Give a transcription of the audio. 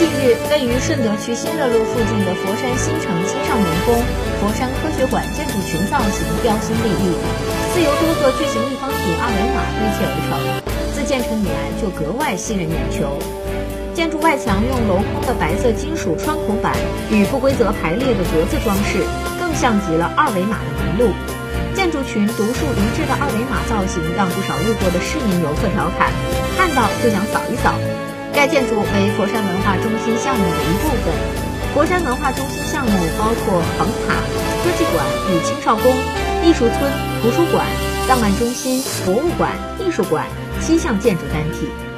近日，位于顺德区新乐路附近的佛山新城青少年宫佛山科学馆建筑群造型标新立异，自由多个巨型立方体二维码堆砌而成，自建成以来就格外吸人眼球。建筑外墙用镂空的白色金属窗口板与不规则排列的格子装饰，更像极了二维码的纹路。建筑群独树一帜的二维码造型，让不少路过的市民游客调侃，看到就想扫一扫。该建筑为佛山文化中心项目的一部分。佛山文化中心项目包括横塔、科技馆与青少宫、艺术村、图书馆、档案中心、博物馆、艺术馆七项建筑单体。